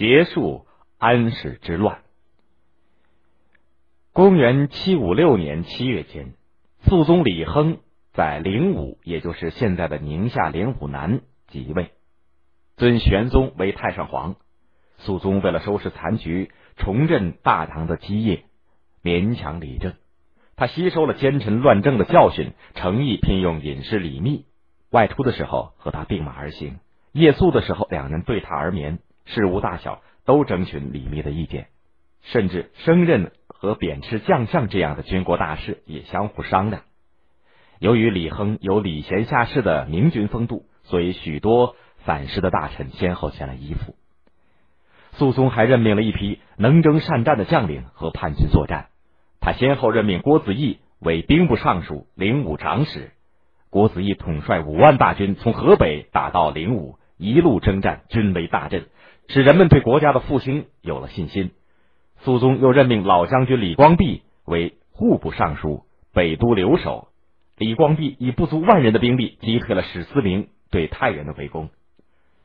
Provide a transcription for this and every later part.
结束安史之乱。公元七五六年七月间，肃宗李亨在灵武，也就是现在的宁夏灵武南即位，尊玄宗为太上皇。肃宗为了收拾残局，重振大唐的基业，勉强理政。他吸收了奸臣乱政的教训，诚意聘用隐士李密。外出的时候和他并马而行，夜宿的时候两人对榻而眠。事无大小都征询李密的意见，甚至升任和贬斥将相这样的军国大事也相互商量。由于李亨有礼贤下士的明君风度，所以许多反诗的大臣先后前来依附。肃宗还任命了一批能征善战的将领和叛军作战。他先后任命郭子仪为兵部尚书、灵武长史。郭子仪统帅五万大军从河北打到灵武，一路征战，军威大振，使人们对国家的复兴有了信心。肃宗又任命老将军李光弼为户部尚书、北都留守。李光弼以不足万人的兵力击退了史思明对太原的围攻。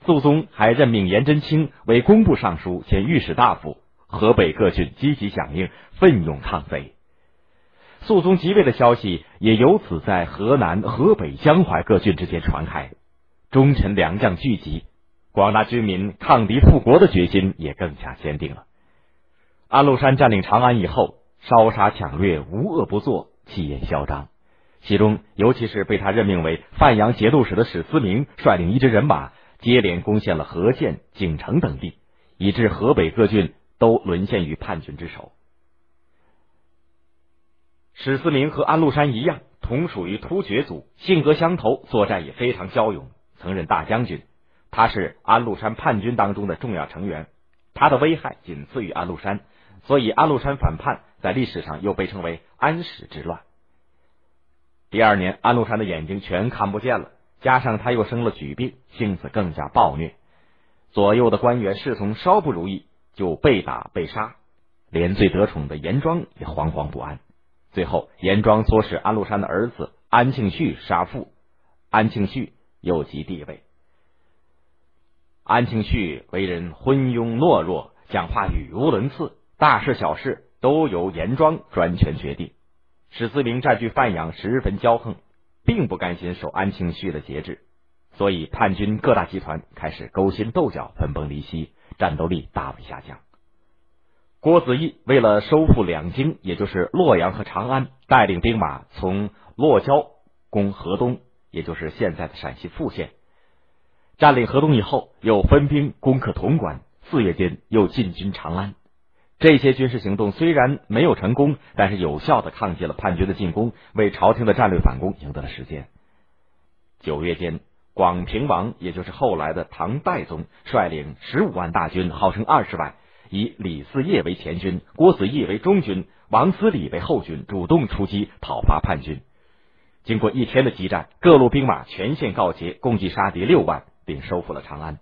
肃宗还任命颜真卿为工部尚书兼御史大夫，河北各郡积极响应，奋勇抗贼。肃宗即位的消息也由此在河南、河北、江淮各郡之间传开，忠臣良将聚集，广大军民抗敌复国的决心也更加坚定了。安禄山占领长安以后，烧杀抢掠无恶不作，气焰嚣张。其中，尤其是被他任命为范阳节度使的史思明，率领一支人马，接连攻陷了河县、景城等地，以致河北各郡都沦陷于叛军之手。史思明和安禄山一样，同属于突厥族，性格相投，作战也非常骁勇，曾任大将军。他是安禄山叛军当中的重要成员，他的危害仅次于安禄山，所以安禄山反叛在历史上又被称为安史之乱。第二年，安禄山的眼睛全看不见了，加上他又生了举病，性子更加暴虐，左右的官员侍从稍不如意就被打被杀，连最得宠的严庄也惶惶不安。最后，严庄唆使安禄山的儿子安庆绪杀父，安庆绪又即帝位。安庆绪为人昏庸懦弱，讲话语无伦次，大事小事都由严庄专权决定。史思明占据范阳，十分骄横，并不甘心守安庆绪的节制，所以叛军各大集团开始勾心斗角，分崩离析，战斗力大为下降。郭子仪为了收复两京，也就是洛阳和长安，带领兵马从洛郊攻河东，也就是现在的陕西富县。占领河东以后，又分兵攻克潼关，四月间又进军长安。这些军事行动虽然没有成功，但是有效的抗击了叛军的进攻，为朝廷的战略反攻赢得了时间。九月间，广平王，也就是后来的唐代宗，率领十五万大军，号称二十万。以李嗣业为前军，郭子仪为中军，王思礼为后军，主动出击讨伐叛军。经过一天的激战，各路兵马全线告捷，共计杀敌六万，并收复了长安。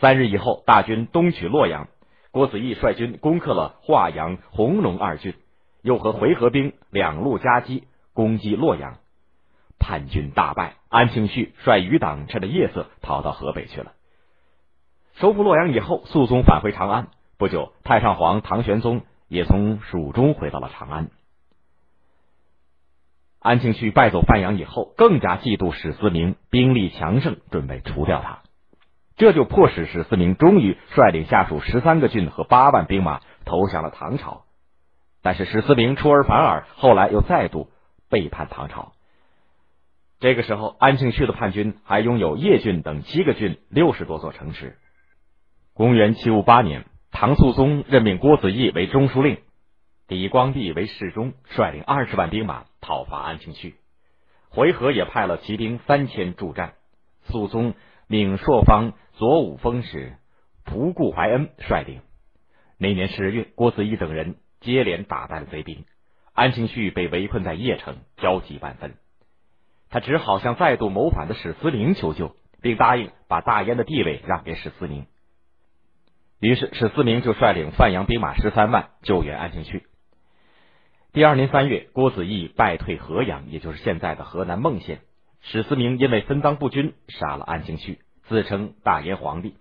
三日以后，大军东取洛阳，郭子仪率军攻克了华阳、弘农二郡，又和回纥兵两路夹击，攻击洛阳。叛军大败，安庆绪率余党趁着夜色逃到河北去了。收复洛阳以后，肃宗返回长安。不久，太上皇唐玄宗也从蜀中回到了长安。安庆绪败走范阳以后，更加嫉妒史思明兵力强盛，准备除掉他。这就迫使史思明终于率领下属十三个郡和八万兵马投降了唐朝。但是史思明出尔反尔，后来又再度背叛唐朝。这个时候，安庆绪的叛军还拥有叶郡等七个郡、六十多座城池。公元七五八年。唐肃宗任命郭子仪为中书令，李光弼为侍中，率领二十万兵马讨伐安庆绪。回纥也派了骑兵三千助战。肃宗命朔方左武锋使仆固怀恩率领。那年十月，郭子仪等人接连打败了贼兵，安庆绪被围困在邺城，焦急万分。他只好向再度谋反的史思明求救，并答应把大燕的地位让给史思明。于是史思明就率领范阳兵马十三万救援安庆绪。第二年三月，郭子仪败退河阳，也就是现在的河南孟县。史思明因为分赃不均，杀了安庆绪，自称大燕皇帝。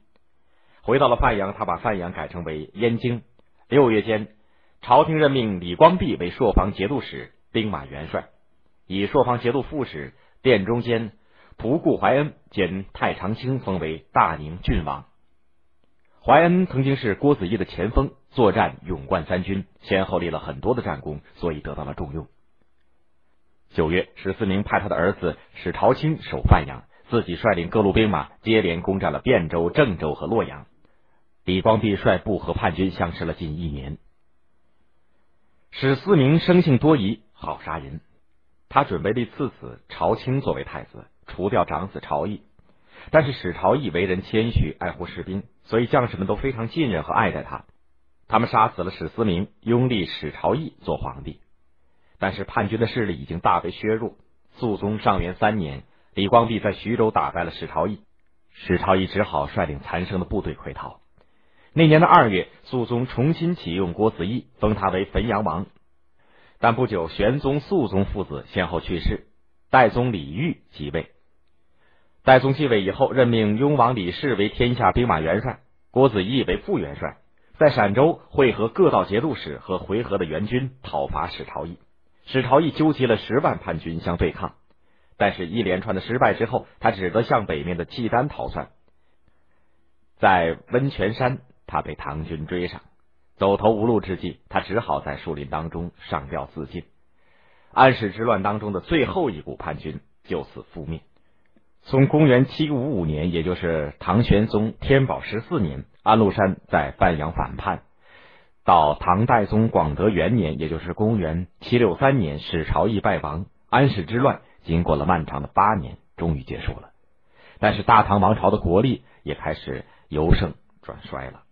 回到了范阳，他把范阳改称为燕京。六月间，朝廷任命李光弼为朔方节度使、兵马元帅，以朔方节度副使、殿中监仆固怀恩兼太常卿封为大宁郡王。怀恩曾经是郭子仪的前锋，作战勇冠三军，先后立了很多的战功，所以得到了重用。九月，史思明派他的儿子史朝清守范阳，自己率领各路兵马接连攻占了汴州、郑州和洛阳。李光弼率部和叛军相持了近一年。史思明生性多疑，好杀人。他准备立次子朝清作为太子，除掉长子朝义。但是史朝义为人谦虚，爱护士兵，所以将士们都非常信任和爱戴他。他们杀死了史思明，拥立史朝义做皇帝。但是叛军的势力已经大被削弱。肃宗上元三年，李光弼在徐州打败了史朝义，史朝义只好率领残剩的部队溃逃。那年的二月，肃宗重新启用郭子仪，封他为汾阳王。但不久，玄宗、肃宗父子先后去世，代宗李煜即位。代宗继位以后，任命雍王李氏为天下兵马元帅，郭子仪为副元帅，在陕州会合各道节度使和回纥的援军，讨伐史朝义。史朝义纠集了十万叛军相对抗，但是一连串的失败之后，他只得向北面的契丹逃窜，在温泉山。他被唐军追上，走投无路之际，他只好在树林当中上吊自尽。安史之乱当中的最后一股叛军就此覆灭。从公元七五五年，也就是唐玄宗天宝十四年，安禄山在范阳反叛，到唐代宗广德元年，也就是公元七六三年，史朝义败亡，安史之乱经过了漫长的八年，终于结束了。但是大唐王朝的国力也开始由盛转衰了。